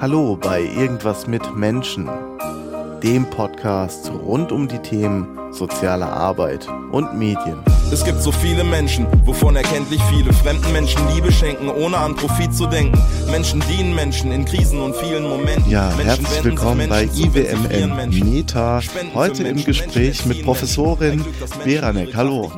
Hallo bei Irgendwas mit Menschen, dem Podcast rund um die Themen soziale Arbeit und Medien. Es gibt so viele Menschen, wovon erkenntlich viele fremden Menschen Liebe schenken, ohne an Profit zu denken. Menschen dienen Menschen in Krisen und vielen Momenten. Ja, Menschen herzlich willkommen bei IWMN Meta. Heute im Gespräch mit Professorin Beranek. Hallo.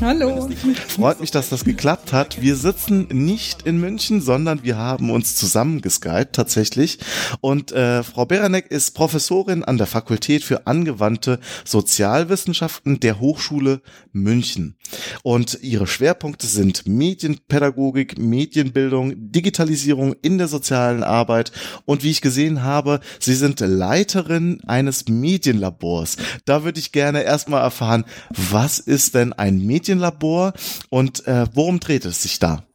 Hallo. Freut mich, dass das geklappt hat. Wir sitzen nicht in München, sondern wir haben uns zusammengeskypt tatsächlich. Und äh, Frau Beranek ist Professorin an der Fakultät für angewandte Sozialwissenschaften der Hochschule München. München. Und ihre Schwerpunkte sind Medienpädagogik, Medienbildung, Digitalisierung in der sozialen Arbeit und wie ich gesehen habe, sie sind Leiterin eines Medienlabors. Da würde ich gerne erstmal erfahren, was ist denn ein Medienlabor und äh, worum dreht es sich da?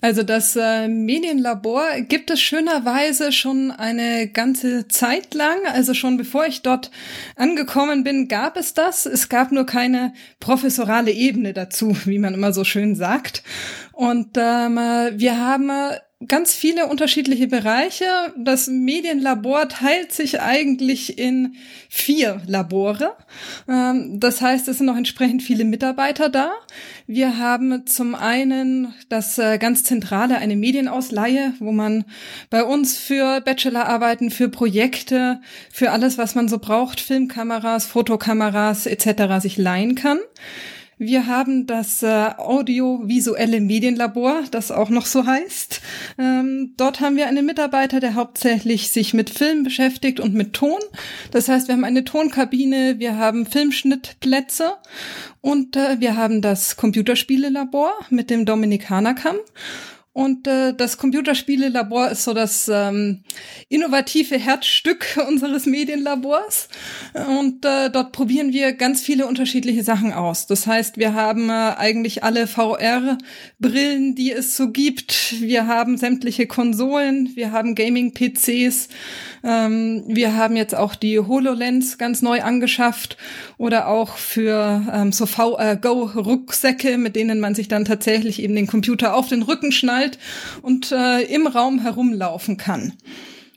Also das äh, Medienlabor gibt es schönerweise schon eine ganze Zeit lang. Also schon bevor ich dort angekommen bin, gab es das. Es gab nur keine professorale Ebene dazu, wie man immer so schön sagt. Und ähm, wir haben ganz viele unterschiedliche Bereiche. Das Medienlabor teilt sich eigentlich in vier Labore. Ähm, das heißt, es sind noch entsprechend viele Mitarbeiter da. Wir haben zum einen das äh, ganz zentrale, eine Medienausleihe, wo man bei uns für Bachelorarbeiten, für Projekte, für alles, was man so braucht, Filmkameras, Fotokameras etc. sich leihen kann. Wir haben das äh, audiovisuelle Medienlabor, das auch noch so heißt. Ähm, dort haben wir einen Mitarbeiter, der hauptsächlich sich mit Film beschäftigt und mit Ton. Das heißt, wir haben eine Tonkabine, wir haben Filmschnittplätze und äh, wir haben das Computerspielelabor mit dem Dominikanerkamm. Und äh, das Computerspielelabor ist so das ähm, innovative Herzstück unseres Medienlabors. Und äh, dort probieren wir ganz viele unterschiedliche Sachen aus. Das heißt, wir haben äh, eigentlich alle VR-Brillen, die es so gibt. Wir haben sämtliche Konsolen, wir haben Gaming-PCs, ähm, wir haben jetzt auch die HoloLens ganz neu angeschafft oder auch für ähm, so VR-Go-Rucksäcke, mit denen man sich dann tatsächlich eben den Computer auf den Rücken schnallt und äh, im Raum herumlaufen kann.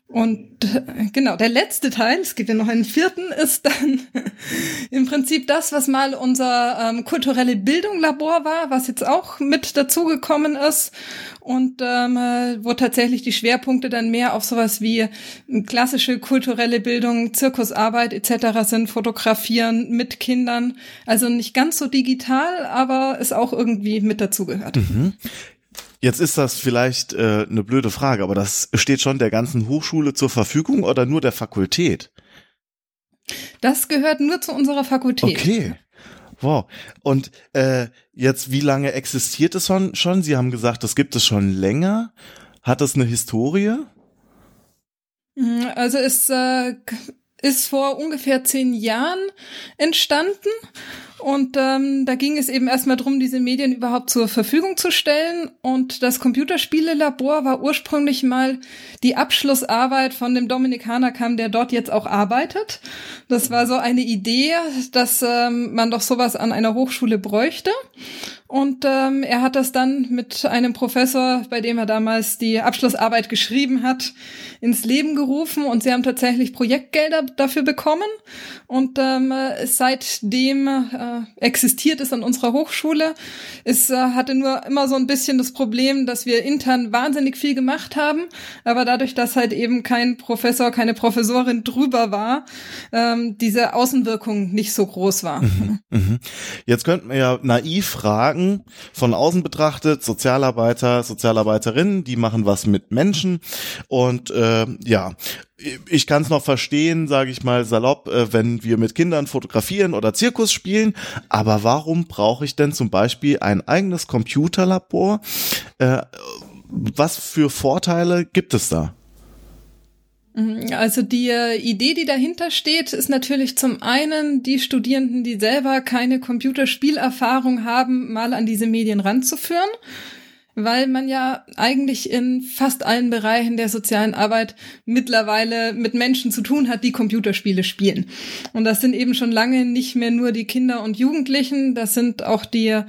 Und äh, genau, der letzte Teil, es gibt ja noch einen vierten, ist dann im Prinzip das, was mal unser ähm, kulturelle Bildunglabor war, was jetzt auch mit dazugekommen ist und ähm, äh, wo tatsächlich die Schwerpunkte dann mehr auf sowas wie klassische kulturelle Bildung, Zirkusarbeit etc. sind, Fotografieren mit Kindern, also nicht ganz so digital, aber es auch irgendwie mit dazugehört. Mhm. Jetzt ist das vielleicht äh, eine blöde Frage, aber das steht schon der ganzen Hochschule zur Verfügung oder nur der Fakultät? Das gehört nur zu unserer Fakultät. Okay. Wow. Und äh, jetzt, wie lange existiert es schon? schon? Sie haben gesagt, das gibt es schon länger. Hat es eine Historie? Mhm, also es äh, ist vor ungefähr zehn Jahren entstanden und ähm, da ging es eben erstmal drum, diese Medien überhaupt zur Verfügung zu stellen. Und das Computerspielelabor war ursprünglich mal die Abschlussarbeit von dem Dominikaner kam, der dort jetzt auch arbeitet. Das war so eine Idee, dass ähm, man doch sowas an einer Hochschule bräuchte. Und ähm, er hat das dann mit einem Professor, bei dem er damals die Abschlussarbeit geschrieben hat, ins Leben gerufen. Und sie haben tatsächlich Projektgelder dafür bekommen. Und ähm, seitdem äh, existiert es an unserer Hochschule. Es äh, hatte nur immer so ein bisschen das Problem, dass wir intern wahnsinnig viel gemacht haben. Aber dadurch, dass halt eben kein Professor, keine Professorin drüber war, ähm, diese Außenwirkung nicht so groß war. Mhm, mh. Jetzt könnten wir ja naiv fragen, von außen betrachtet, Sozialarbeiter, Sozialarbeiterinnen, die machen was mit Menschen und äh, ja, ich kann es noch verstehen, sage ich mal salopp, äh, wenn wir mit Kindern fotografieren oder Zirkus spielen. Aber warum brauche ich denn zum Beispiel ein eigenes Computerlabor? Äh, was für Vorteile gibt es da? Mhm, also die äh, Idee, die dahinter steht, ist natürlich zum einen die Studierenden, die selber keine Computerspielerfahrung haben, mal an diese Medien ranzuführen. Weil man ja eigentlich in fast allen Bereichen der sozialen Arbeit mittlerweile mit Menschen zu tun hat, die Computerspiele spielen. Und das sind eben schon lange nicht mehr nur die Kinder und Jugendlichen, das sind auch die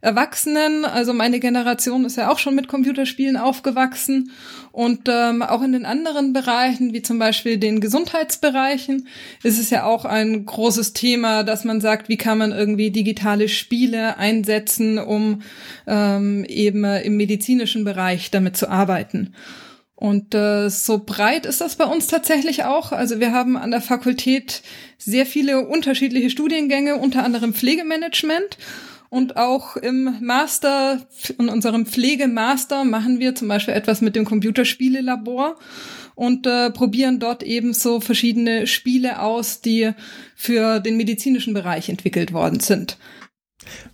Erwachsenen. Also meine Generation ist ja auch schon mit Computerspielen aufgewachsen. Und ähm, auch in den anderen Bereichen, wie zum Beispiel den Gesundheitsbereichen, ist es ja auch ein großes Thema, dass man sagt, wie kann man irgendwie digitale Spiele einsetzen, um ähm, eben im medizinischen Bereich damit zu arbeiten. Und äh, so breit ist das bei uns tatsächlich auch. Also wir haben an der Fakultät sehr viele unterschiedliche Studiengänge, unter anderem Pflegemanagement. Und auch im Master, in unserem Pflegemaster machen wir zum Beispiel etwas mit dem Computerspielelabor und äh, probieren dort eben so verschiedene Spiele aus, die für den medizinischen Bereich entwickelt worden sind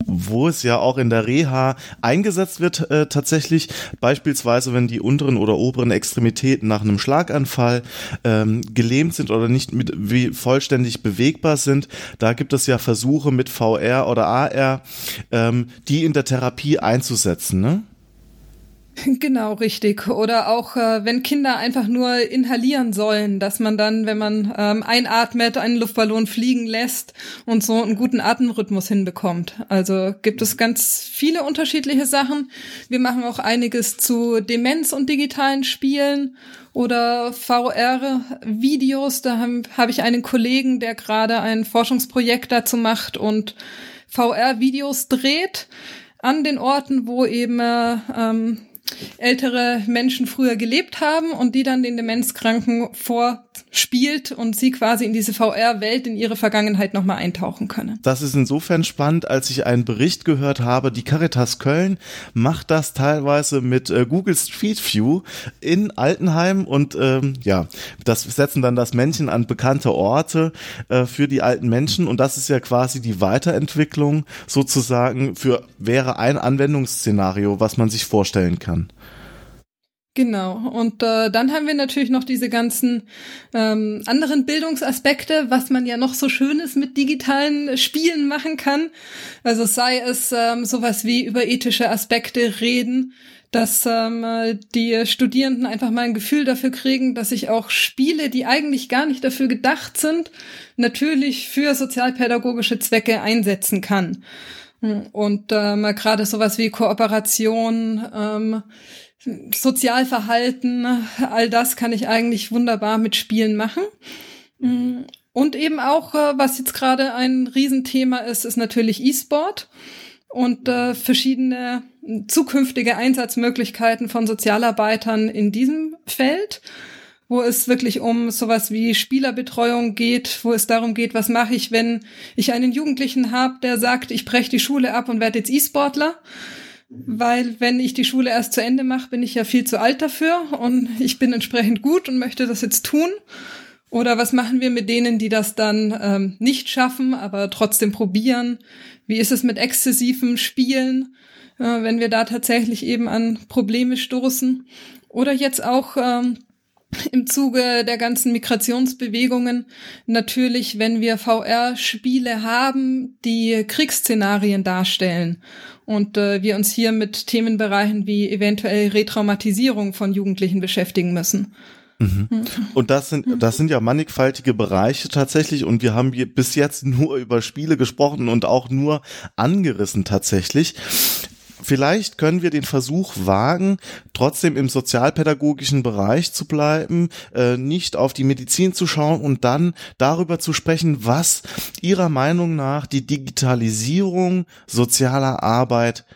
wo es ja auch in der Reha eingesetzt wird äh, tatsächlich, beispielsweise wenn die unteren oder oberen Extremitäten nach einem Schlaganfall ähm, gelähmt sind oder nicht mit, wie vollständig bewegbar sind, da gibt es ja Versuche mit VR oder AR, ähm, die in der Therapie einzusetzen. Ne? Genau, richtig. Oder auch, äh, wenn Kinder einfach nur inhalieren sollen, dass man dann, wenn man ähm, einatmet, einen Luftballon fliegen lässt und so einen guten Atemrhythmus hinbekommt. Also gibt es ganz viele unterschiedliche Sachen. Wir machen auch einiges zu Demenz und digitalen Spielen oder VR-Videos. Da habe hab ich einen Kollegen, der gerade ein Forschungsprojekt dazu macht und VR-Videos dreht an den Orten, wo eben ähm, ältere Menschen früher gelebt haben und die dann den Demenzkranken vorspielt und sie quasi in diese VR-Welt, in ihre Vergangenheit nochmal eintauchen können. Das ist insofern spannend, als ich einen Bericht gehört habe, die Caritas Köln macht das teilweise mit äh, Google Street View in Altenheim und ähm, ja, das setzen dann das Männchen an bekannte Orte äh, für die alten Menschen und das ist ja quasi die Weiterentwicklung sozusagen für wäre ein Anwendungsszenario, was man sich vorstellen kann. Genau. Und äh, dann haben wir natürlich noch diese ganzen ähm, anderen Bildungsaspekte, was man ja noch so Schönes mit digitalen Spielen machen kann. Also sei es ähm, sowas wie über ethische Aspekte reden, dass ähm, die Studierenden einfach mal ein Gefühl dafür kriegen, dass sich auch Spiele, die eigentlich gar nicht dafür gedacht sind, natürlich für sozialpädagogische Zwecke einsetzen kann. Und ähm, gerade sowas wie Kooperation, ähm, Sozialverhalten, all das kann ich eigentlich wunderbar mit Spielen machen. Mm, und eben auch, äh, was jetzt gerade ein Riesenthema ist, ist natürlich E-Sport und äh, verschiedene zukünftige Einsatzmöglichkeiten von Sozialarbeitern in diesem Feld, wo es wirklich um sowas wie Spielerbetreuung geht, wo es darum geht, was mache ich, wenn ich einen Jugendlichen habe, der sagt, ich breche die Schule ab und werde jetzt E-Sportler weil wenn ich die Schule erst zu Ende mache, bin ich ja viel zu alt dafür und ich bin entsprechend gut und möchte das jetzt tun. Oder was machen wir mit denen, die das dann ähm, nicht schaffen, aber trotzdem probieren? Wie ist es mit exzessivem Spielen, äh, wenn wir da tatsächlich eben an Probleme stoßen? Oder jetzt auch ähm, im Zuge der ganzen Migrationsbewegungen natürlich, wenn wir VR-Spiele haben, die Kriegsszenarien darstellen und äh, wir uns hier mit Themenbereichen wie eventuell Retraumatisierung von Jugendlichen beschäftigen müssen. Mhm. Und das sind, das sind ja mannigfaltige Bereiche tatsächlich und wir haben bis jetzt nur über Spiele gesprochen und auch nur angerissen tatsächlich. Vielleicht können wir den Versuch wagen, trotzdem im sozialpädagogischen Bereich zu bleiben, äh, nicht auf die Medizin zu schauen und dann darüber zu sprechen, was Ihrer Meinung nach die Digitalisierung sozialer Arbeit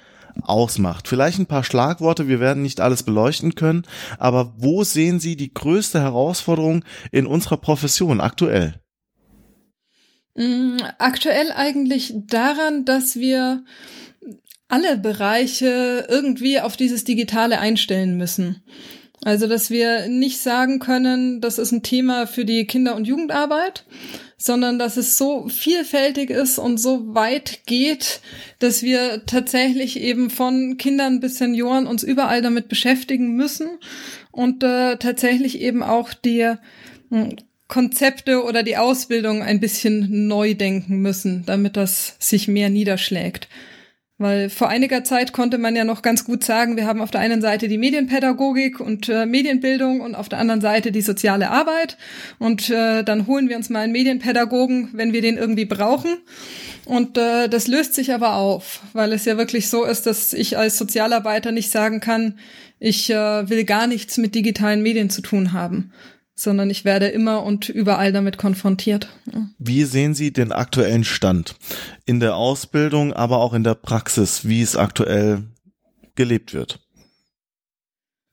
ausmacht. Vielleicht ein paar Schlagworte, wir werden nicht alles beleuchten können, aber wo sehen Sie die größte Herausforderung in unserer Profession aktuell? Mm, aktuell eigentlich daran, dass wir alle Bereiche irgendwie auf dieses Digitale einstellen müssen. Also, dass wir nicht sagen können, das ist ein Thema für die Kinder- und Jugendarbeit, sondern dass es so vielfältig ist und so weit geht, dass wir tatsächlich eben von Kindern bis Senioren uns überall damit beschäftigen müssen und äh, tatsächlich eben auch die hm, Konzepte oder die Ausbildung ein bisschen neu denken müssen, damit das sich mehr niederschlägt. Weil vor einiger Zeit konnte man ja noch ganz gut sagen, wir haben auf der einen Seite die Medienpädagogik und äh, Medienbildung und auf der anderen Seite die soziale Arbeit. Und äh, dann holen wir uns mal einen Medienpädagogen, wenn wir den irgendwie brauchen. Und äh, das löst sich aber auf, weil es ja wirklich so ist, dass ich als Sozialarbeiter nicht sagen kann, ich äh, will gar nichts mit digitalen Medien zu tun haben, sondern ich werde immer und überall damit konfrontiert. Wie sehen Sie den aktuellen Stand in der Ausbildung, aber auch in der Praxis, wie es aktuell gelebt wird?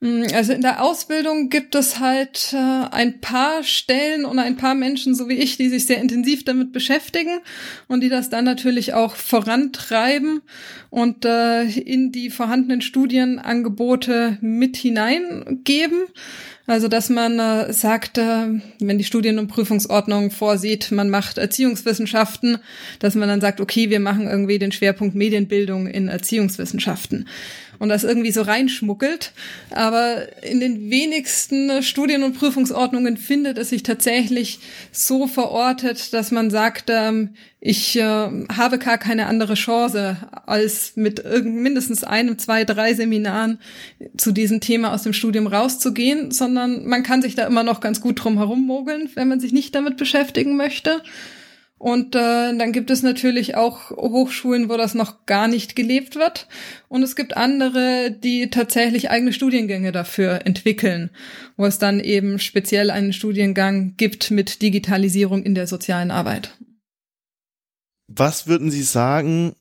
Hm, also in der Ausbildung gibt es halt äh, ein paar Stellen und ein paar Menschen, so wie ich, die sich sehr intensiv damit beschäftigen und die das dann natürlich auch vorantreiben und äh, in die vorhandenen Studienangebote mit hineingeben. Also, dass man äh, sagt, äh, wenn die Studien- und Prüfungsordnung vorsieht, man macht Erziehungswissenschaften, dass man dann sagt, okay, wir machen irgendwie den Schwerpunkt Medienbildung in Erziehungswissenschaften und das irgendwie so reinschmuggelt. Aber in den wenigsten Studien- und Prüfungsordnungen findet es sich tatsächlich so verortet, dass man sagt, ähm, ich äh, habe gar keine andere Chance, als mit mindestens einem, zwei, drei Seminaren zu diesem Thema aus dem Studium rauszugehen, sondern man kann sich da immer noch ganz gut drum herum mogeln, wenn man sich nicht damit beschäftigen möchte. Und äh, dann gibt es natürlich auch Hochschulen, wo das noch gar nicht gelebt wird. Und es gibt andere, die tatsächlich eigene Studiengänge dafür entwickeln, wo es dann eben speziell einen Studiengang gibt mit Digitalisierung in der sozialen Arbeit. Was würden Sie sagen,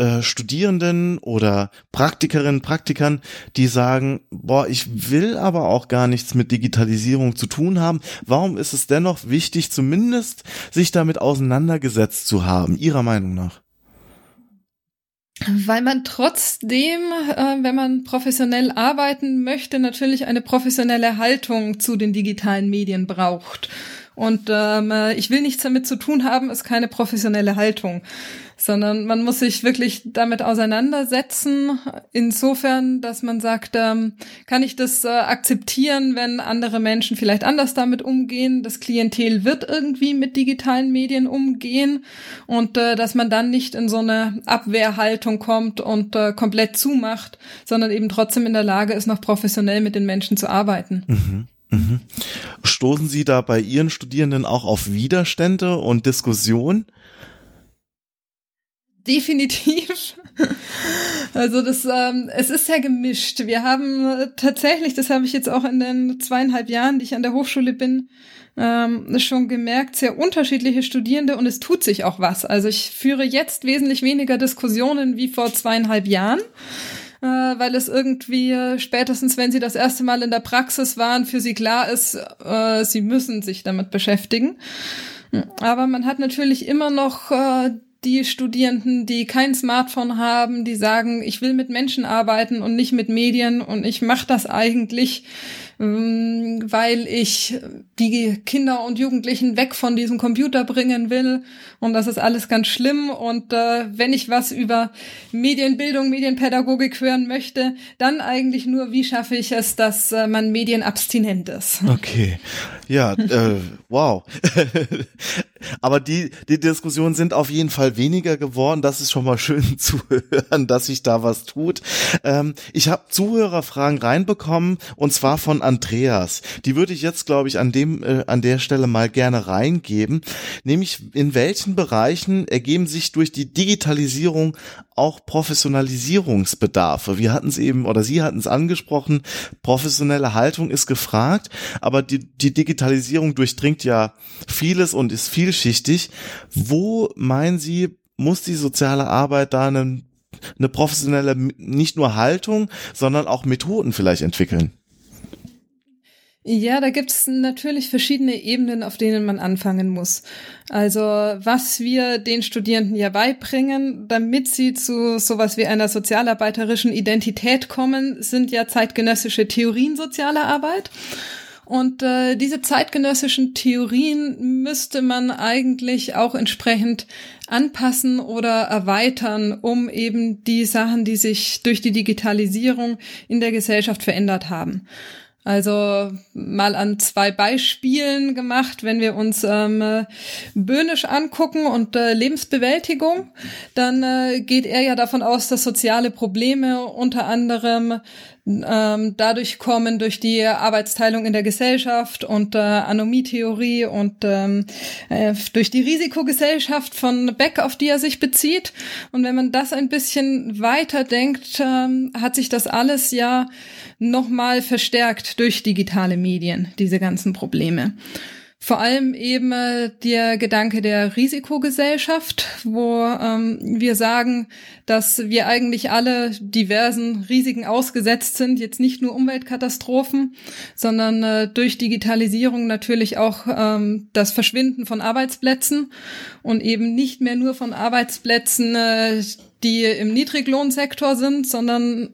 äh, Studierenden oder Praktikerinnen, Praktikern, die sagen, boah, ich will aber auch gar nichts mit Digitalisierung zu tun haben. Warum ist es dennoch wichtig, zumindest sich damit auseinandergesetzt zu haben, Ihrer Meinung nach? Weil man trotzdem, äh, wenn man professionell arbeiten möchte, natürlich eine professionelle Haltung zu den digitalen Medien braucht. Und ähm, äh, ich will nichts damit zu tun haben, ist keine professionelle Haltung sondern man muss sich wirklich damit auseinandersetzen, insofern, dass man sagt, ähm, kann ich das äh, akzeptieren, wenn andere Menschen vielleicht anders damit umgehen, das Klientel wird irgendwie mit digitalen Medien umgehen und äh, dass man dann nicht in so eine Abwehrhaltung kommt und äh, komplett zumacht, sondern eben trotzdem in der Lage ist, noch professionell mit den Menschen zu arbeiten. Mhm. Mhm. Stoßen Sie da bei Ihren Studierenden auch auf Widerstände und Diskussionen? Definitiv. Also das, ähm, es ist sehr gemischt. Wir haben äh, tatsächlich, das habe ich jetzt auch in den zweieinhalb Jahren, die ich an der Hochschule bin, ähm, schon gemerkt, sehr unterschiedliche Studierende und es tut sich auch was. Also ich führe jetzt wesentlich weniger Diskussionen wie vor zweieinhalb Jahren. Äh, weil es irgendwie äh, spätestens, wenn sie das erste Mal in der Praxis waren, für sie klar ist, äh, sie müssen sich damit beschäftigen. Aber man hat natürlich immer noch äh, die Studierenden, die kein Smartphone haben, die sagen, ich will mit Menschen arbeiten und nicht mit Medien und ich mache das eigentlich weil ich die Kinder und Jugendlichen weg von diesem Computer bringen will. Und das ist alles ganz schlimm. Und äh, wenn ich was über Medienbildung, Medienpädagogik hören möchte, dann eigentlich nur, wie schaffe ich es, dass äh, man medienabstinent ist. Okay. Ja, äh, wow. Aber die, die Diskussionen sind auf jeden Fall weniger geworden. Das ist schon mal schön zu hören, dass sich da was tut. Ähm, ich habe Zuhörerfragen reinbekommen und zwar von Andreas. Die würde ich jetzt, glaube ich, an dem äh, an der Stelle mal gerne reingeben. Nämlich in welchen Bereichen ergeben sich durch die Digitalisierung auch Professionalisierungsbedarfe? Wir hatten es eben oder Sie hatten es angesprochen. Professionelle Haltung ist gefragt, aber die, die Digitalisierung durchdringt ja vieles und ist vielschichtig. Wo meinen Sie muss die soziale Arbeit da einen eine professionelle, nicht nur Haltung, sondern auch Methoden vielleicht entwickeln? Ja, da gibt es natürlich verschiedene Ebenen, auf denen man anfangen muss. Also was wir den Studierenden ja beibringen, damit sie zu sowas wie einer sozialarbeiterischen Identität kommen, sind ja zeitgenössische Theorien sozialer Arbeit. Und äh, diese zeitgenössischen Theorien müsste man eigentlich auch entsprechend anpassen oder erweitern, um eben die Sachen, die sich durch die Digitalisierung in der Gesellschaft verändert haben. Also mal an zwei Beispielen gemacht, wenn wir uns ähm, Böhnisch angucken und äh, Lebensbewältigung, dann äh, geht er ja davon aus, dass soziale Probleme unter anderem ähm, dadurch kommen durch die Arbeitsteilung in der Gesellschaft und äh, Anomie-Theorie und ähm, äh, durch die Risikogesellschaft von Beck, auf die er sich bezieht. Und wenn man das ein bisschen weiter denkt, ähm, hat sich das alles ja nochmal verstärkt durch digitale Medien, diese ganzen Probleme. Vor allem eben äh, der Gedanke der Risikogesellschaft, wo ähm, wir sagen, dass wir eigentlich alle diversen Risiken ausgesetzt sind, jetzt nicht nur Umweltkatastrophen, sondern äh, durch Digitalisierung natürlich auch ähm, das Verschwinden von Arbeitsplätzen und eben nicht mehr nur von Arbeitsplätzen, äh, die im Niedriglohnsektor sind, sondern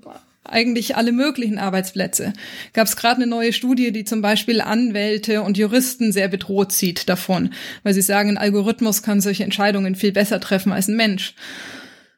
eigentlich alle möglichen Arbeitsplätze. Gab es gerade eine neue Studie, die zum Beispiel Anwälte und Juristen sehr bedroht sieht davon, weil sie sagen, ein Algorithmus kann solche Entscheidungen viel besser treffen als ein Mensch.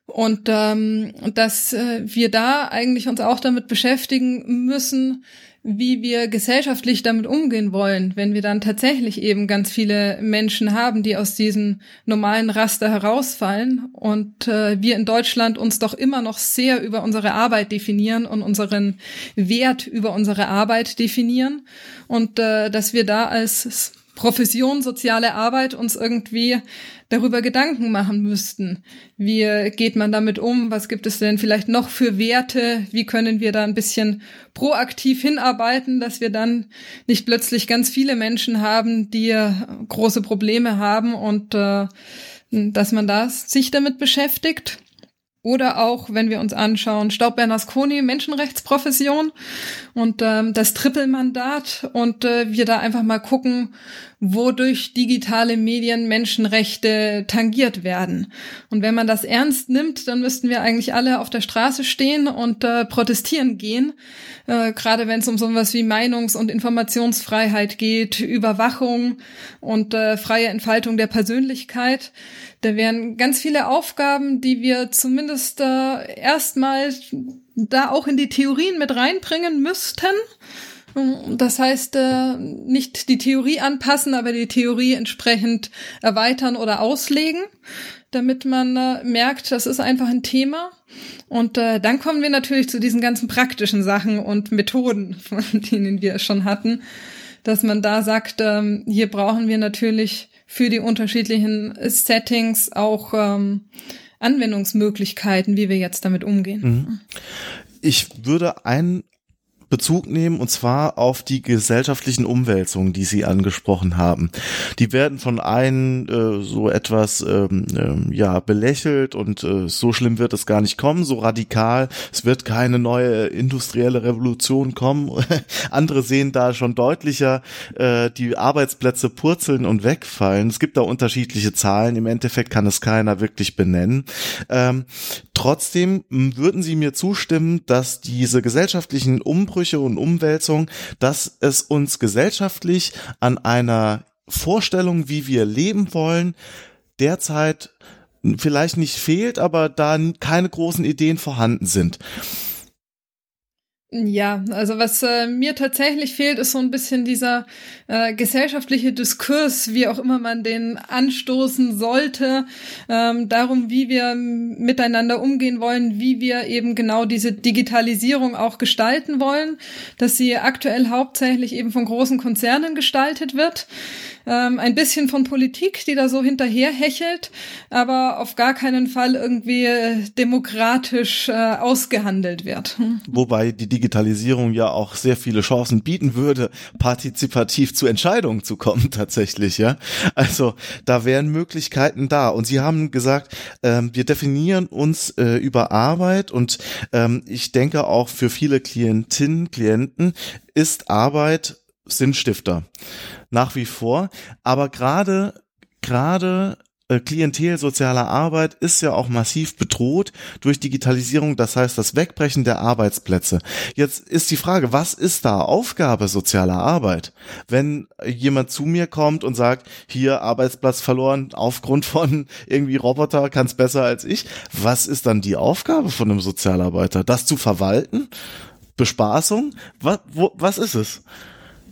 Und ähm, dass äh, wir da eigentlich uns auch damit beschäftigen müssen, wie wir gesellschaftlich damit umgehen wollen, wenn wir dann tatsächlich eben ganz viele Menschen haben, die aus diesem normalen Raster herausfallen und äh, wir in Deutschland uns doch immer noch sehr über unsere Arbeit definieren und unseren Wert über unsere Arbeit definieren und äh, dass wir da als Profession soziale Arbeit uns irgendwie darüber Gedanken machen müssten. Wie geht man damit um? Was gibt es denn vielleicht noch für Werte? Wie können wir da ein bisschen proaktiv hinarbeiten, dass wir dann nicht plötzlich ganz viele Menschen haben, die große Probleme haben und äh, dass man da sich damit beschäftigt? Oder auch, wenn wir uns anschauen, Staub Bernasconi, Menschenrechtsprofession und ähm, das Trippelmandat und äh, wir da einfach mal gucken, wodurch digitale Medien Menschenrechte tangiert werden. Und wenn man das ernst nimmt, dann müssten wir eigentlich alle auf der Straße stehen und äh, protestieren gehen, äh, gerade wenn es um sowas wie Meinungs- und Informationsfreiheit geht, Überwachung und äh, freie Entfaltung der Persönlichkeit. Da wären ganz viele Aufgaben, die wir zumindest äh, erstmal da auch in die Theorien mit reinbringen müssten. Das heißt, äh, nicht die Theorie anpassen, aber die Theorie entsprechend erweitern oder auslegen, damit man äh, merkt, das ist einfach ein Thema. Und äh, dann kommen wir natürlich zu diesen ganzen praktischen Sachen und Methoden, von denen wir schon hatten, dass man da sagt, ähm, hier brauchen wir natürlich für die unterschiedlichen Settings auch ähm, Anwendungsmöglichkeiten, wie wir jetzt damit umgehen. Mhm. Ich würde ein Bezug nehmen und zwar auf die gesellschaftlichen Umwälzungen, die Sie angesprochen haben. Die werden von einen äh, so etwas ähm, äh, ja belächelt und äh, so schlimm wird es gar nicht kommen, so radikal. Es wird keine neue industrielle Revolution kommen. Andere sehen da schon deutlicher äh, die Arbeitsplätze purzeln und wegfallen. Es gibt da unterschiedliche Zahlen. Im Endeffekt kann es keiner wirklich benennen. Ähm, trotzdem würden Sie mir zustimmen, dass diese gesellschaftlichen Umbrüche und Umwälzungen, dass es uns gesellschaftlich an einer Vorstellung, wie wir leben wollen, derzeit vielleicht nicht fehlt, aber da keine großen Ideen vorhanden sind. Ja, also was äh, mir tatsächlich fehlt, ist so ein bisschen dieser äh, gesellschaftliche Diskurs, wie auch immer man den anstoßen sollte, ähm, darum, wie wir miteinander umgehen wollen, wie wir eben genau diese Digitalisierung auch gestalten wollen, dass sie aktuell hauptsächlich eben von großen Konzernen gestaltet wird ähm, ein bisschen von Politik, die da so hinterherhechelt, aber auf gar keinen Fall irgendwie äh, demokratisch äh, ausgehandelt wird. Hm. Wobei die Digitalisierung ja auch sehr viele Chancen bieten würde, partizipativ zu Entscheidungen zu kommen tatsächlich, ja. Also da wären Möglichkeiten da. Und Sie haben gesagt, ähm, wir definieren uns äh, über Arbeit und ähm, ich denke auch für viele Klientinnen, Klienten ist Arbeit Sinnstifter nach wie vor. Aber gerade gerade äh, Klientel sozialer Arbeit ist ja auch massiv bedroht durch Digitalisierung, das heißt das Wegbrechen der Arbeitsplätze. Jetzt ist die Frage, was ist da Aufgabe sozialer Arbeit? Wenn jemand zu mir kommt und sagt, hier Arbeitsplatz verloren aufgrund von irgendwie Roboter, kann's besser als ich, was ist dann die Aufgabe von einem Sozialarbeiter? Das zu verwalten? Bespaßung? Was, wo, was ist es?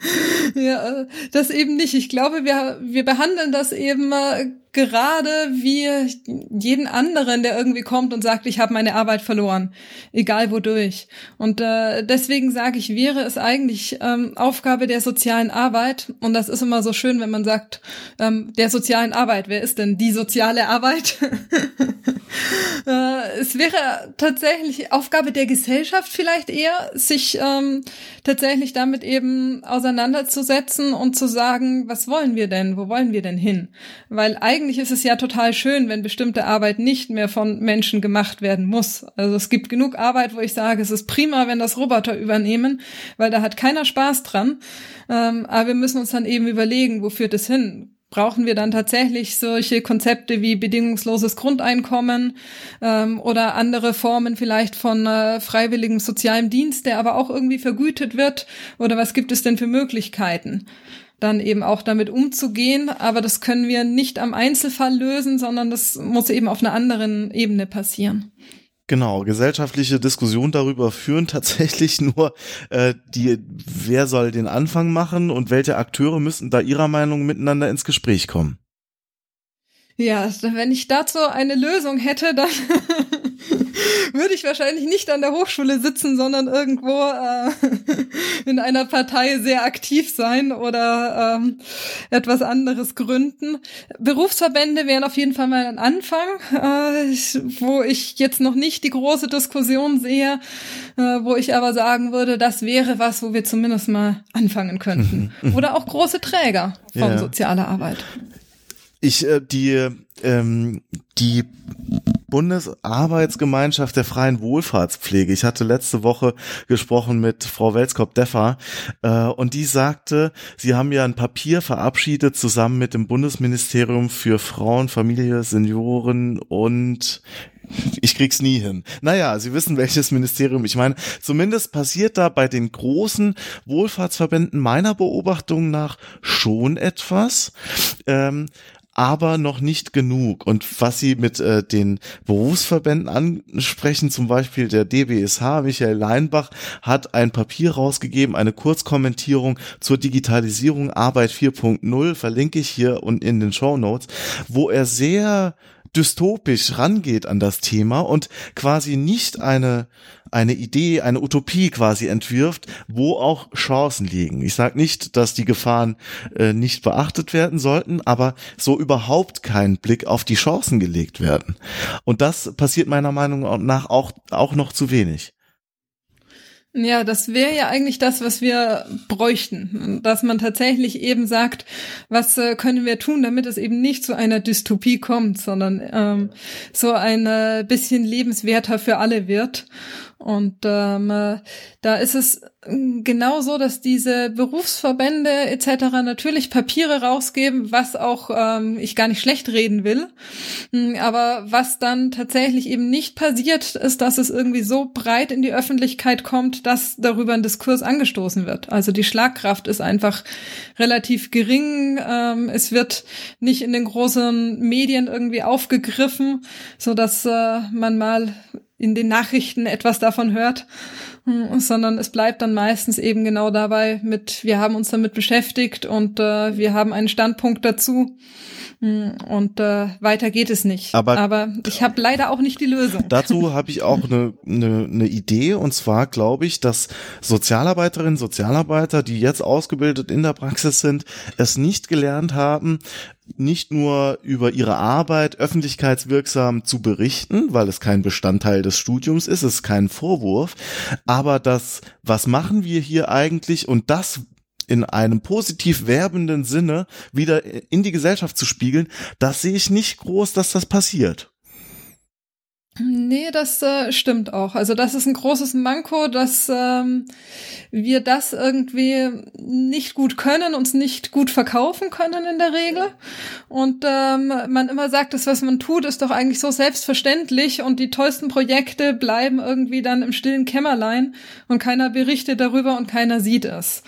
ja, äh, das eben nicht. Ich glaube, wir, wir behandeln das eben äh, gerade wie jeden anderen, der irgendwie kommt und sagt, ich habe meine Arbeit verloren, egal wodurch. Und äh, deswegen sage ich, wäre es eigentlich ähm, Aufgabe der sozialen Arbeit, und das ist immer so schön, wenn man sagt, ähm, der sozialen Arbeit, wer ist denn die soziale Arbeit? äh, es wäre tatsächlich Aufgabe der Gesellschaft vielleicht eher, sich ähm, tatsächlich damit eben auseinanderzusetzen und zu sagen, was wollen wir denn, wo wollen wir denn hin? Weil eigentlich ist es ja total schön, wenn bestimmte Arbeit nicht mehr von Menschen gemacht werden muss. Also es gibt genug Arbeit, wo ich sage, es ist prima, wenn das Roboter übernehmen, weil da hat keiner Spaß dran. Ähm, aber wir müssen uns dann eben überlegen, wo führt es hin? Brauchen wir dann tatsächlich solche Konzepte wie bedingungsloses Grundeinkommen ähm, oder andere Formen vielleicht von äh, freiwilligem sozialem Dienst, der aber auch irgendwie vergütet wird? Oder was gibt es denn für Möglichkeiten? dann eben auch damit umzugehen. Aber das können wir nicht am Einzelfall lösen, sondern das muss eben auf einer anderen Ebene passieren. Genau, gesellschaftliche Diskussionen darüber führen tatsächlich nur äh, die, wer soll den Anfang machen und welche Akteure müssen da ihrer Meinung miteinander ins Gespräch kommen. Ja, wenn ich dazu eine Lösung hätte, dann würde ich wahrscheinlich nicht an der Hochschule sitzen, sondern irgendwo äh, in einer Partei sehr aktiv sein oder ähm, etwas anderes gründen. Berufsverbände wären auf jeden Fall mal ein Anfang, äh, wo ich jetzt noch nicht die große Diskussion sehe, äh, wo ich aber sagen würde, das wäre was, wo wir zumindest mal anfangen könnten. Oder auch große Träger von ja. sozialer Arbeit. Ich, äh, die, ähm, die Bundesarbeitsgemeinschaft der freien Wohlfahrtspflege. Ich hatte letzte Woche gesprochen mit Frau Welskop-Deffer äh, und die sagte, sie haben ja ein Papier verabschiedet zusammen mit dem Bundesministerium für Frauen, Familie, Senioren und ich krieg's nie hin. Naja, Sie wissen, welches Ministerium ich meine. Zumindest passiert da bei den großen Wohlfahrtsverbänden meiner Beobachtung nach schon etwas. Ähm, aber noch nicht genug. Und was Sie mit äh, den Berufsverbänden ansprechen, zum Beispiel der DBSH, Michael Leinbach, hat ein Papier rausgegeben, eine Kurzkommentierung zur Digitalisierung Arbeit 4.0, verlinke ich hier und in den Show Notes, wo er sehr dystopisch rangeht an das Thema und quasi nicht eine eine Idee, eine Utopie quasi entwirft, wo auch Chancen liegen. Ich sage nicht, dass die Gefahren äh, nicht beachtet werden sollten, aber so überhaupt kein Blick auf die Chancen gelegt werden. Und das passiert meiner Meinung nach auch, auch noch zu wenig. Ja, das wäre ja eigentlich das, was wir bräuchten. Dass man tatsächlich eben sagt, was äh, können wir tun, damit es eben nicht zu einer Dystopie kommt, sondern ähm, so ein bisschen lebenswerter für alle wird. Und ähm, äh, da ist es ähm, genau so, dass diese Berufsverbände etc. natürlich Papiere rausgeben, was auch ähm, ich gar nicht schlecht reden will. Hm, aber was dann tatsächlich eben nicht passiert, ist, dass es irgendwie so breit in die Öffentlichkeit kommt, dass darüber ein Diskurs angestoßen wird. Also die Schlagkraft ist einfach relativ gering. Ähm, es wird nicht in den großen Medien irgendwie aufgegriffen, so dass äh, man mal in den Nachrichten etwas davon hört, hm, sondern es bleibt dann meistens eben genau dabei mit, wir haben uns damit beschäftigt und äh, wir haben einen Standpunkt dazu. Hm, und äh, weiter geht es nicht. Aber, Aber ich habe leider auch nicht die Lösung. Dazu habe ich auch eine ne, ne Idee. Und zwar glaube ich, dass Sozialarbeiterinnen, Sozialarbeiter, die jetzt ausgebildet in der Praxis sind, es nicht gelernt haben, nicht nur über ihre Arbeit öffentlichkeitswirksam zu berichten, weil es kein Bestandteil des Studiums ist, es ist kein Vorwurf, aber das, was machen wir hier eigentlich und das in einem positiv werbenden Sinne wieder in die Gesellschaft zu spiegeln, das sehe ich nicht groß, dass das passiert. Nee, das äh, stimmt auch. Also das ist ein großes Manko, dass ähm, wir das irgendwie nicht gut können, uns nicht gut verkaufen können in der Regel. Und ähm, man immer sagt, das, was man tut, ist doch eigentlich so selbstverständlich und die tollsten Projekte bleiben irgendwie dann im stillen Kämmerlein und keiner berichtet darüber und keiner sieht es.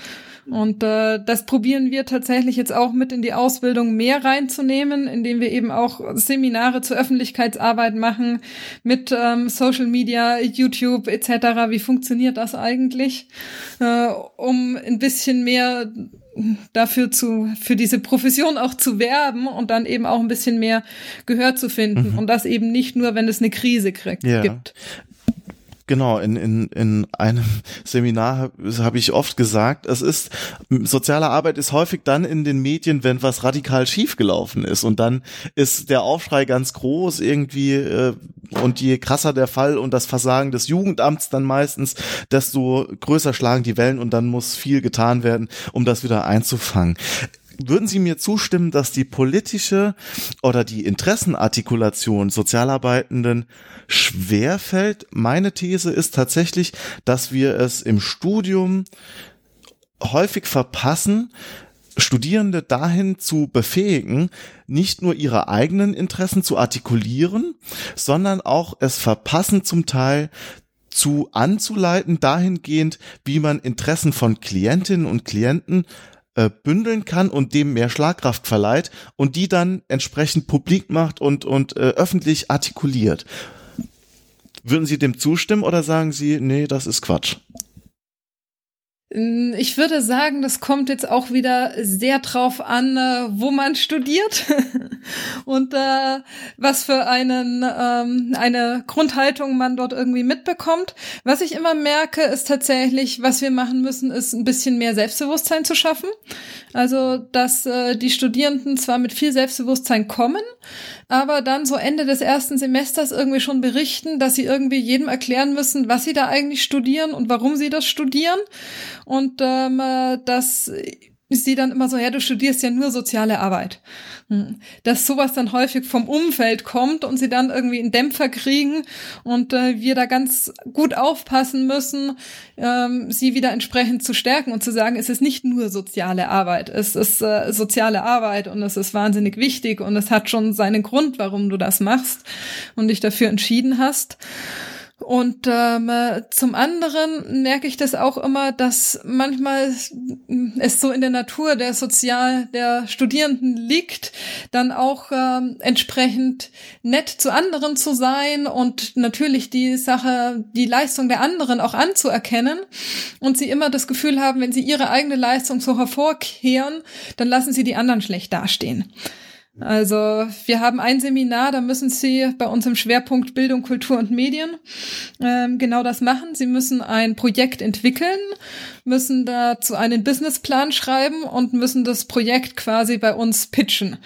Und äh, das probieren wir tatsächlich jetzt auch mit in die Ausbildung mehr reinzunehmen, indem wir eben auch Seminare zur Öffentlichkeitsarbeit machen mit ähm, Social Media, YouTube etc. Wie funktioniert das eigentlich, äh, um ein bisschen mehr dafür zu, für diese Profession auch zu werben und dann eben auch ein bisschen mehr Gehör zu finden. Mhm. Und das eben nicht nur, wenn es eine Krise kriegt, ja. gibt. Genau, in, in, in einem Seminar habe hab ich oft gesagt, es ist, soziale Arbeit ist häufig dann in den Medien, wenn was radikal schiefgelaufen ist. Und dann ist der Aufschrei ganz groß irgendwie äh, und je krasser der Fall und das Versagen des Jugendamts dann meistens, desto größer schlagen die Wellen und dann muss viel getan werden, um das wieder einzufangen. Würden Sie mir zustimmen, dass die politische oder die Interessenartikulation Sozialarbeitenden schwerfällt? Meine These ist tatsächlich, dass wir es im Studium häufig verpassen, Studierende dahin zu befähigen, nicht nur ihre eigenen Interessen zu artikulieren, sondern auch es verpassen zum Teil zu anzuleiten dahingehend, wie man Interessen von Klientinnen und Klienten äh, bündeln kann und dem mehr Schlagkraft verleiht und die dann entsprechend publik macht und, und äh, öffentlich artikuliert. Würden Sie dem zustimmen oder sagen Sie, nee, das ist Quatsch? Ich würde sagen, das kommt jetzt auch wieder sehr drauf an, äh, wo man studiert und äh, was für einen ähm, eine Grundhaltung man dort irgendwie mitbekommt. Was ich immer merke, ist tatsächlich, was wir machen müssen, ist ein bisschen mehr Selbstbewusstsein zu schaffen. Also, dass äh, die Studierenden zwar mit viel Selbstbewusstsein kommen, aber dann so Ende des ersten Semesters irgendwie schon berichten, dass sie irgendwie jedem erklären müssen, was sie da eigentlich studieren und warum sie das studieren. Und ähm, äh, dass sie dann immer so, ja, du studierst ja nur soziale Arbeit. Hm. Dass sowas dann häufig vom Umfeld kommt und sie dann irgendwie einen Dämpfer kriegen und äh, wir da ganz gut aufpassen müssen, ähm, sie wieder entsprechend zu stärken und zu sagen, es ist nicht nur soziale Arbeit, es ist äh, soziale Arbeit und es ist wahnsinnig wichtig und es hat schon seinen Grund, warum du das machst und dich dafür entschieden hast. Und ähm, zum anderen merke ich das auch immer, dass manchmal es so in der Natur der Sozial der Studierenden liegt, dann auch ähm, entsprechend nett zu anderen zu sein und natürlich die Sache, die Leistung der anderen auch anzuerkennen und sie immer das Gefühl haben, wenn sie ihre eigene Leistung so hervorkehren, dann lassen sie die anderen schlecht dastehen. Also wir haben ein Seminar, da müssen Sie bei uns im Schwerpunkt Bildung, Kultur und Medien ähm, genau das machen. Sie müssen ein Projekt entwickeln, müssen dazu einen Businessplan schreiben und müssen das Projekt quasi bei uns pitchen.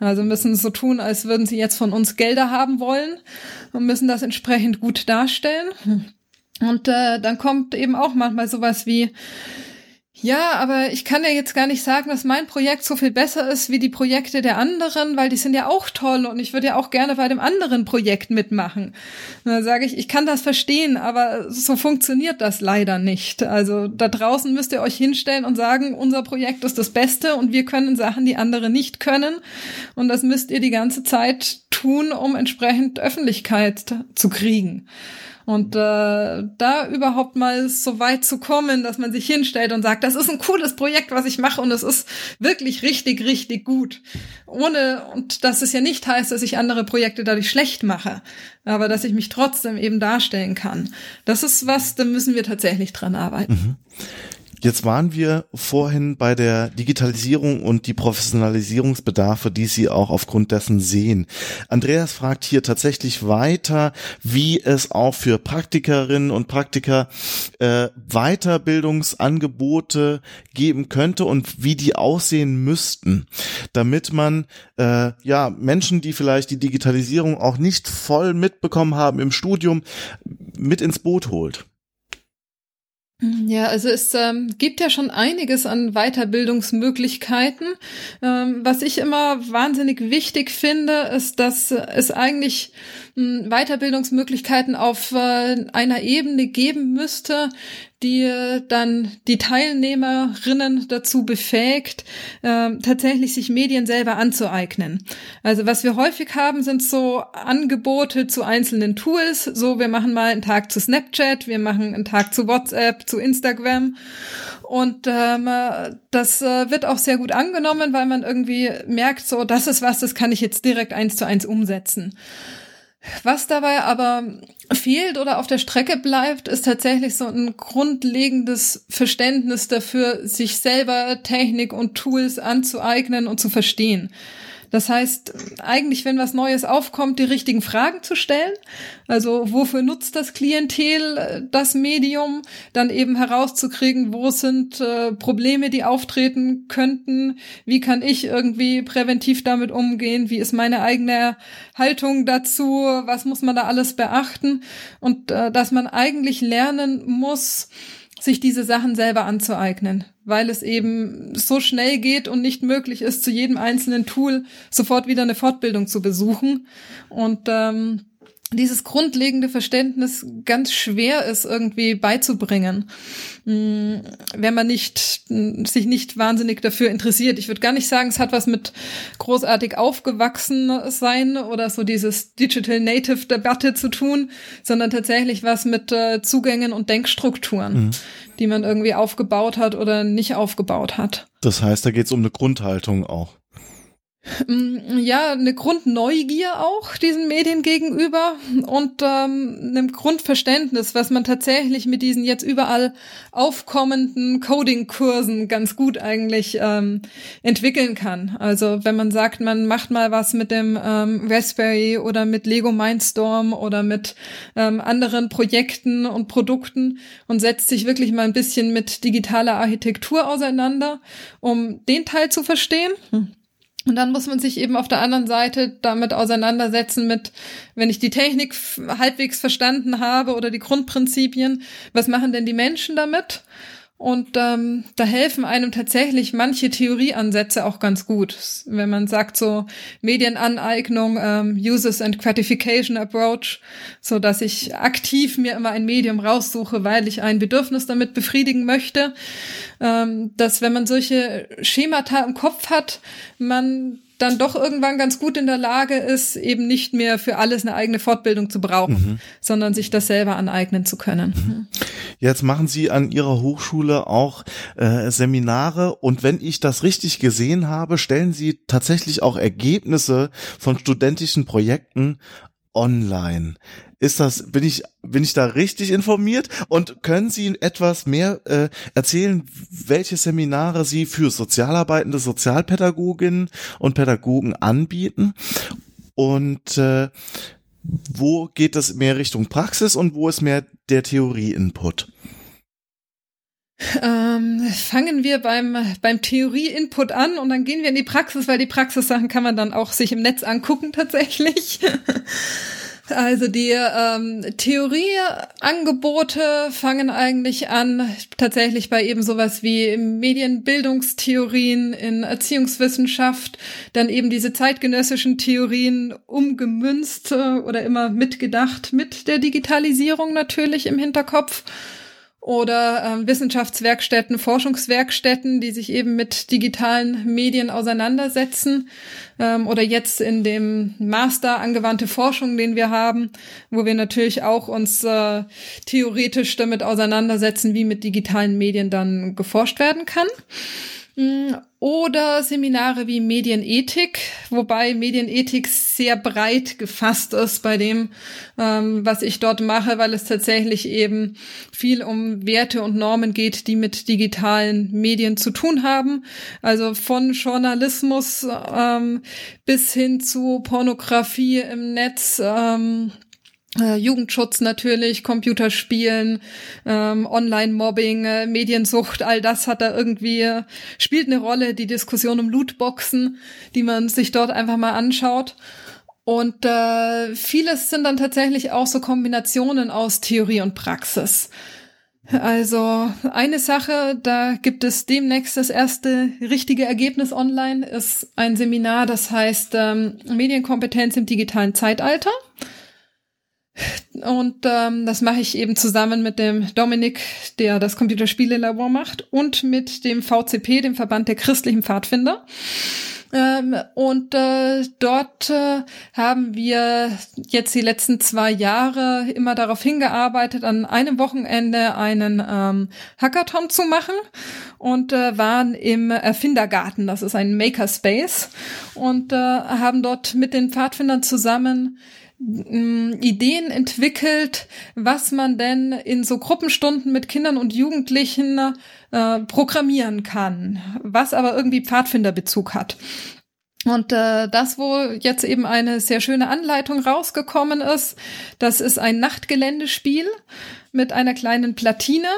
Also müssen so tun, als würden Sie jetzt von uns Gelder haben wollen und müssen das entsprechend gut darstellen. Und äh, dann kommt eben auch manchmal sowas wie, ja, aber ich kann ja jetzt gar nicht sagen, dass mein Projekt so viel besser ist wie die Projekte der anderen, weil die sind ja auch toll und ich würde ja auch gerne bei dem anderen Projekt mitmachen. Und dann sage ich, ich kann das verstehen, aber so funktioniert das leider nicht. Also da draußen müsst ihr euch hinstellen und sagen, unser Projekt ist das Beste und wir können Sachen, die andere nicht können. Und das müsst ihr die ganze Zeit tun, um entsprechend Öffentlichkeit zu kriegen. Und äh, da überhaupt mal so weit zu kommen, dass man sich hinstellt und sagt, das ist ein cooles Projekt, was ich mache und es ist wirklich richtig, richtig gut. Ohne, und dass es ja nicht heißt, dass ich andere Projekte dadurch schlecht mache, aber dass ich mich trotzdem eben darstellen kann. Das ist was, da müssen wir tatsächlich dran arbeiten. Mhm. Jetzt waren wir vorhin bei der Digitalisierung und die Professionalisierungsbedarfe, die Sie auch aufgrund dessen sehen. Andreas fragt hier tatsächlich weiter, wie es auch für Praktikerinnen und Praktiker äh, Weiterbildungsangebote geben könnte und wie die aussehen müssten, damit man äh, ja Menschen, die vielleicht die Digitalisierung auch nicht voll mitbekommen haben im Studium, mit ins Boot holt. Ja, also es ähm, gibt ja schon einiges an Weiterbildungsmöglichkeiten. Ähm, was ich immer wahnsinnig wichtig finde, ist, dass es eigentlich ähm, Weiterbildungsmöglichkeiten auf äh, einer Ebene geben müsste, die dann die Teilnehmerinnen dazu befähigt, äh, tatsächlich sich Medien selber anzueignen. Also was wir häufig haben, sind so Angebote zu einzelnen Tools. So, wir machen mal einen Tag zu Snapchat, wir machen einen Tag zu WhatsApp, zu Instagram. Und ähm, das äh, wird auch sehr gut angenommen, weil man irgendwie merkt, so, das ist was, das kann ich jetzt direkt eins zu eins umsetzen. Was dabei aber fehlt oder auf der Strecke bleibt, ist tatsächlich so ein grundlegendes Verständnis dafür, sich selber Technik und Tools anzueignen und zu verstehen. Das heißt, eigentlich, wenn was Neues aufkommt, die richtigen Fragen zu stellen. Also, wofür nutzt das Klientel äh, das Medium? Dann eben herauszukriegen, wo sind äh, Probleme, die auftreten könnten? Wie kann ich irgendwie präventiv damit umgehen? Wie ist meine eigene Haltung dazu? Was muss man da alles beachten? Und äh, dass man eigentlich lernen muss, sich diese Sachen selber anzueignen, weil es eben so schnell geht und nicht möglich ist, zu jedem einzelnen Tool sofort wieder eine Fortbildung zu besuchen. Und ähm, dieses grundlegende Verständnis ganz schwer ist irgendwie beizubringen, mm, wenn man nicht sich nicht wahnsinnig dafür interessiert. Ich würde gar nicht sagen, es hat was mit großartig aufgewachsen sein oder so dieses Digital Native Debatte zu tun, sondern tatsächlich was mit äh, Zugängen und Denkstrukturen, mhm. die man irgendwie aufgebaut hat oder nicht aufgebaut hat. Das heißt, da geht es um eine Grundhaltung auch. Mm, ja, eine Grundneugier auch diesen Medien gegenüber und ähm, einem Grundverständnis, was man tatsächlich mit diesen jetzt überall aufkommenden Coding-Kursen ganz gut eigentlich ähm, entwickeln kann. Also wenn man sagt, man macht mal was mit dem ähm, Raspberry oder mit Lego Mindstorm oder mit ähm, anderen Projekten und Produkten und setzt sich wirklich mal ein bisschen mit digitaler Architektur auseinander, um den Teil zu verstehen. Hm und dann muss man sich eben auf der anderen Seite damit auseinandersetzen mit, wenn ich die Technik halbwegs verstanden habe oder die Grundprinzipien, was machen denn die Menschen damit? Und ähm, da helfen einem tatsächlich manche Theorieansätze auch ganz gut. Wenn man sagt so Medienaneignung, ähm, Uses and Gratification Approach, so dass ich aktiv mir immer ein Medium raussuche, weil ich ein Bedürfnis damit befriedigen möchte. Ähm, dass wenn man solche Schemata im Kopf hat, man dann doch irgendwann ganz gut in der Lage ist, eben nicht mehr für alles eine eigene Fortbildung zu brauchen, mhm. sondern sich das selber aneignen zu können. Mhm. Jetzt machen Sie an Ihrer Hochschule auch äh, Seminare und wenn ich das richtig gesehen habe, stellen Sie tatsächlich auch Ergebnisse von studentischen Projekten online. Ist das, bin ich, bin ich da richtig informiert? Und können Sie etwas mehr äh, erzählen, welche Seminare Sie für sozialarbeitende Sozialpädagoginnen und Pädagogen anbieten? Und äh, wo geht das mehr Richtung Praxis und wo ist mehr der Theorie-Input? Ähm, fangen wir beim, beim Theorie-Input an und dann gehen wir in die Praxis, weil die Praxissachen kann man dann auch sich im Netz angucken tatsächlich. Also die ähm, Theorieangebote fangen eigentlich an tatsächlich bei eben sowas wie Medienbildungstheorien in Erziehungswissenschaft, dann eben diese zeitgenössischen Theorien umgemünzt äh, oder immer mitgedacht mit der Digitalisierung natürlich im Hinterkopf oder ähm, Wissenschaftswerkstätten, Forschungswerkstätten, die sich eben mit digitalen Medien auseinandersetzen ähm, oder jetzt in dem Master angewandte Forschung, den wir haben, wo wir natürlich auch uns äh, theoretisch damit auseinandersetzen, wie mit digitalen Medien dann geforscht werden kann. Oder Seminare wie Medienethik, wobei Medienethik sehr breit gefasst ist bei dem, ähm, was ich dort mache, weil es tatsächlich eben viel um Werte und Normen geht, die mit digitalen Medien zu tun haben. Also von Journalismus ähm, bis hin zu Pornografie im Netz. Ähm, äh, Jugendschutz natürlich, Computerspielen, ähm, Online-Mobbing, äh, Mediensucht, all das hat da irgendwie, äh, spielt eine Rolle, die Diskussion um Lootboxen, die man sich dort einfach mal anschaut. Und äh, vieles sind dann tatsächlich auch so Kombinationen aus Theorie und Praxis. Also eine Sache, da gibt es demnächst das erste richtige Ergebnis online, ist ein Seminar, das heißt ähm, Medienkompetenz im digitalen Zeitalter. Und ähm, das mache ich eben zusammen mit dem Dominik, der das Computerspielelabor macht, und mit dem VCP, dem Verband der christlichen Pfadfinder. Ähm, und äh, dort äh, haben wir jetzt die letzten zwei Jahre immer darauf hingearbeitet, an einem Wochenende einen ähm, Hackathon zu machen und äh, waren im Erfindergarten, das ist ein Makerspace, und äh, haben dort mit den Pfadfindern zusammen Ideen entwickelt, was man denn in so Gruppenstunden mit Kindern und Jugendlichen äh, programmieren kann, was aber irgendwie Pfadfinderbezug hat. Und äh, das, wo jetzt eben eine sehr schöne Anleitung rausgekommen ist, das ist ein Nachtgeländespiel mit einer kleinen Platine.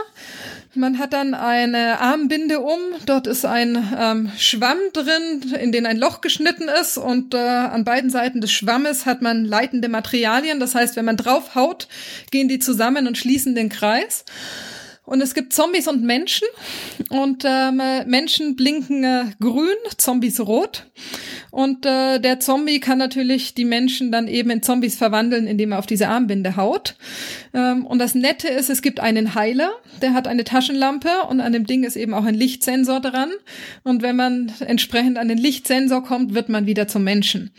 Man hat dann eine Armbinde um, dort ist ein ähm, Schwamm drin, in den ein Loch geschnitten ist und äh, an beiden Seiten des Schwammes hat man leitende Materialien. Das heißt, wenn man drauf haut, gehen die zusammen und schließen den Kreis. Und es gibt Zombies und Menschen. Und ähm, Menschen blinken äh, grün, Zombies rot. Und äh, der Zombie kann natürlich die Menschen dann eben in Zombies verwandeln, indem er auf diese Armbinde haut. Ähm, und das Nette ist, es gibt einen Heiler, der hat eine Taschenlampe und an dem Ding ist eben auch ein Lichtsensor dran. Und wenn man entsprechend an den Lichtsensor kommt, wird man wieder zum Menschen.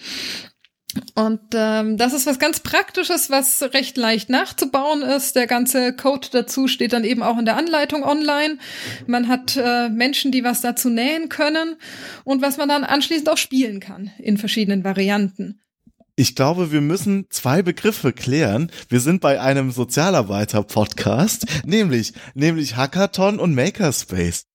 Und ähm, das ist was ganz Praktisches, was recht leicht nachzubauen ist. Der ganze Code dazu steht dann eben auch in der Anleitung online. Man hat äh, Menschen, die was dazu nähen können und was man dann anschließend auch spielen kann in verschiedenen Varianten. Ich glaube, wir müssen zwei Begriffe klären. Wir sind bei einem Sozialarbeiter-Podcast, nämlich, nämlich Hackathon und Makerspace.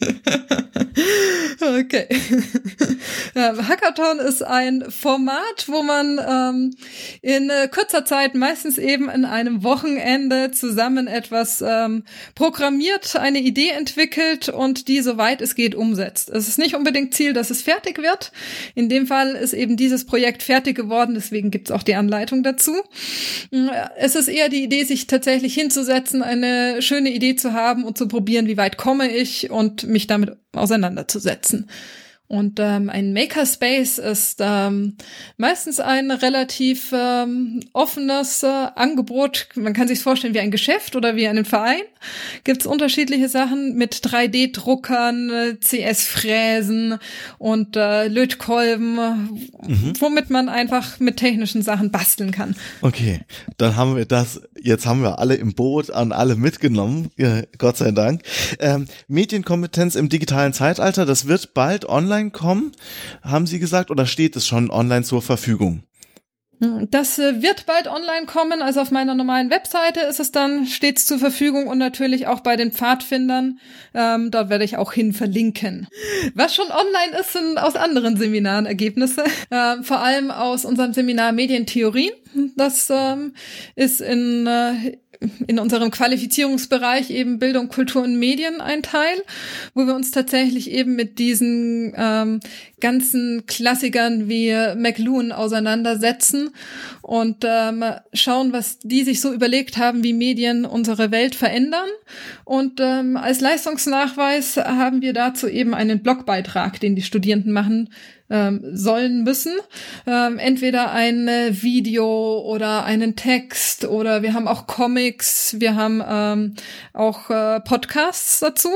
Okay. Hackathon ist ein Format, wo man ähm, in äh, kurzer Zeit, meistens eben in einem Wochenende, zusammen etwas ähm, programmiert, eine Idee entwickelt und die, soweit es geht, umsetzt. Es ist nicht unbedingt Ziel, dass es fertig wird. In dem Fall ist eben dieses Projekt fertig geworden, deswegen gibt es auch die Anleitung dazu. Mm, es ist eher die Idee, sich tatsächlich hinzusetzen, eine schöne Idee zu haben und zu probieren, wie weit komme ich und mich damit auseinanderzusetzen. Und ähm, ein Makerspace ist ähm, meistens ein relativ ähm, offenes äh, Angebot. Man kann sich vorstellen wie ein Geschäft oder wie einen Verein. Gibt es unterschiedliche Sachen mit 3D-Druckern, äh, CS-Fräsen und äh, Lötkolben, mhm. womit man einfach mit technischen Sachen basteln kann. Okay, dann haben wir das. Jetzt haben wir alle im Boot an alle mitgenommen. Gott sei Dank. Ähm, Medienkompetenz im digitalen Zeitalter. Das wird bald online kommen, haben Sie gesagt, oder steht es schon online zur Verfügung? Das äh, wird bald online kommen, also auf meiner normalen Webseite ist es dann stets zur Verfügung und natürlich auch bei den Pfadfindern. Ähm, dort werde ich auch hin verlinken. Was schon online ist, sind aus anderen Seminaren Ergebnisse, äh, vor allem aus unserem Seminar Medientheorie. Das ähm, ist in äh, in unserem Qualifizierungsbereich eben Bildung, Kultur und Medien ein Teil, wo wir uns tatsächlich eben mit diesen ähm, ganzen Klassikern wie McLuhan auseinandersetzen und ähm, schauen, was die sich so überlegt haben, wie Medien unsere Welt verändern. Und ähm, als Leistungsnachweis haben wir dazu eben einen Blogbeitrag, den die Studierenden machen ähm, sollen müssen. Ähm, entweder ein Video oder einen Text oder wir haben auch Comics, wir haben ähm, auch äh, Podcasts dazu.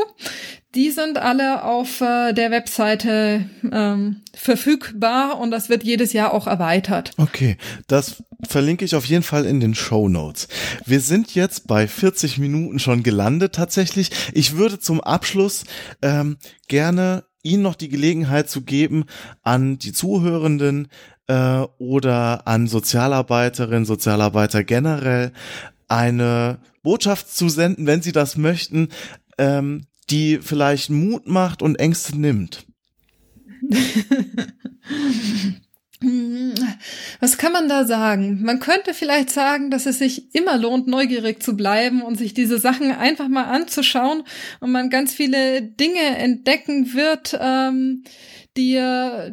Die sind alle auf äh, der Webseite ähm, verfügbar und das wird jedes Jahr auch erweitert. Okay, das verlinke ich auf jeden Fall in den Show Notes. Wir sind jetzt bei 40 Minuten schon gelandet tatsächlich. Ich würde zum Abschluss ähm, gerne Ihnen noch die Gelegenheit zu geben, an die Zuhörenden äh, oder an Sozialarbeiterinnen, Sozialarbeiter generell eine Botschaft zu senden, wenn Sie das möchten, ähm, die vielleicht Mut macht und Ängste nimmt. Was kann man da sagen? Man könnte vielleicht sagen, dass es sich immer lohnt, neugierig zu bleiben und sich diese Sachen einfach mal anzuschauen und man ganz viele Dinge entdecken wird, ähm, die,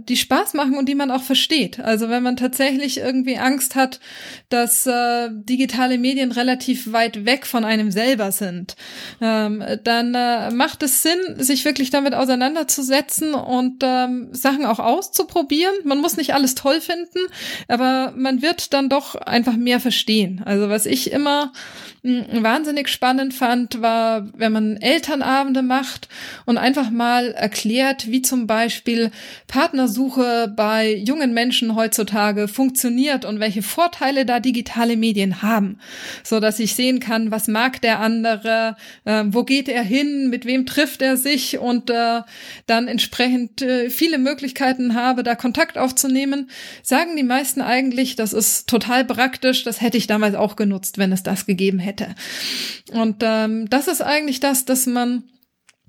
die Spaß machen und die man auch versteht. Also wenn man tatsächlich irgendwie Angst hat, dass äh, digitale Medien relativ weit weg von einem selber sind, ähm, dann äh, macht es Sinn, sich wirklich damit auseinanderzusetzen und ähm, Sachen auch auszuprobieren. Man muss nicht alles toll finden, aber man wird dann doch einfach mehr verstehen. Also was ich immer wahnsinnig spannend fand, war, wenn man Elternabende macht und einfach mal erklärt, wie zum Beispiel Partnersuche bei jungen Menschen heutzutage funktioniert und welche Vorteile da digitale Medien haben, so dass ich sehen kann, was mag der andere, äh, wo geht er hin, mit wem trifft er sich und äh, dann entsprechend äh, viele Möglichkeiten habe, da Kontakt aufzunehmen, sagen die meisten eigentlich, das ist total praktisch, das hätte ich damals auch genutzt, wenn es das gegeben hätte hätte. Und ähm, das ist eigentlich das, dass man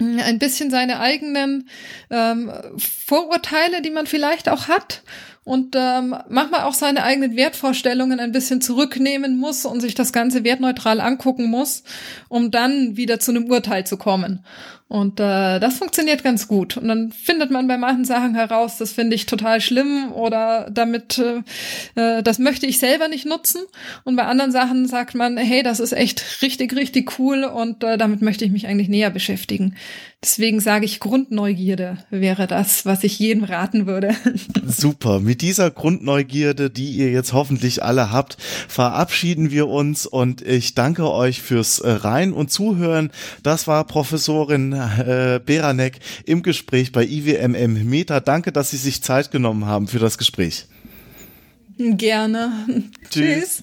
ein bisschen seine eigenen ähm, Vorurteile, die man vielleicht auch hat und ähm, manchmal auch seine eigenen Wertvorstellungen ein bisschen zurücknehmen muss und sich das Ganze wertneutral angucken muss, um dann wieder zu einem Urteil zu kommen. Und äh, das funktioniert ganz gut. Und dann findet man bei manchen Sachen heraus, das finde ich total schlimm oder damit, äh, äh, das möchte ich selber nicht nutzen. Und bei anderen Sachen sagt man, hey, das ist echt richtig, richtig cool und äh, damit möchte ich mich eigentlich näher beschäftigen. Deswegen sage ich, Grundneugierde wäre das, was ich jedem raten würde. Super. Mit dieser Grundneugierde, die ihr jetzt hoffentlich alle habt, verabschieden wir uns und ich danke euch fürs äh, Rein und Zuhören. Das war Professorin äh, Beranek im Gespräch bei IWMM Meta. Danke, dass Sie sich Zeit genommen haben für das Gespräch. Gerne. Tschüss. Tschüss.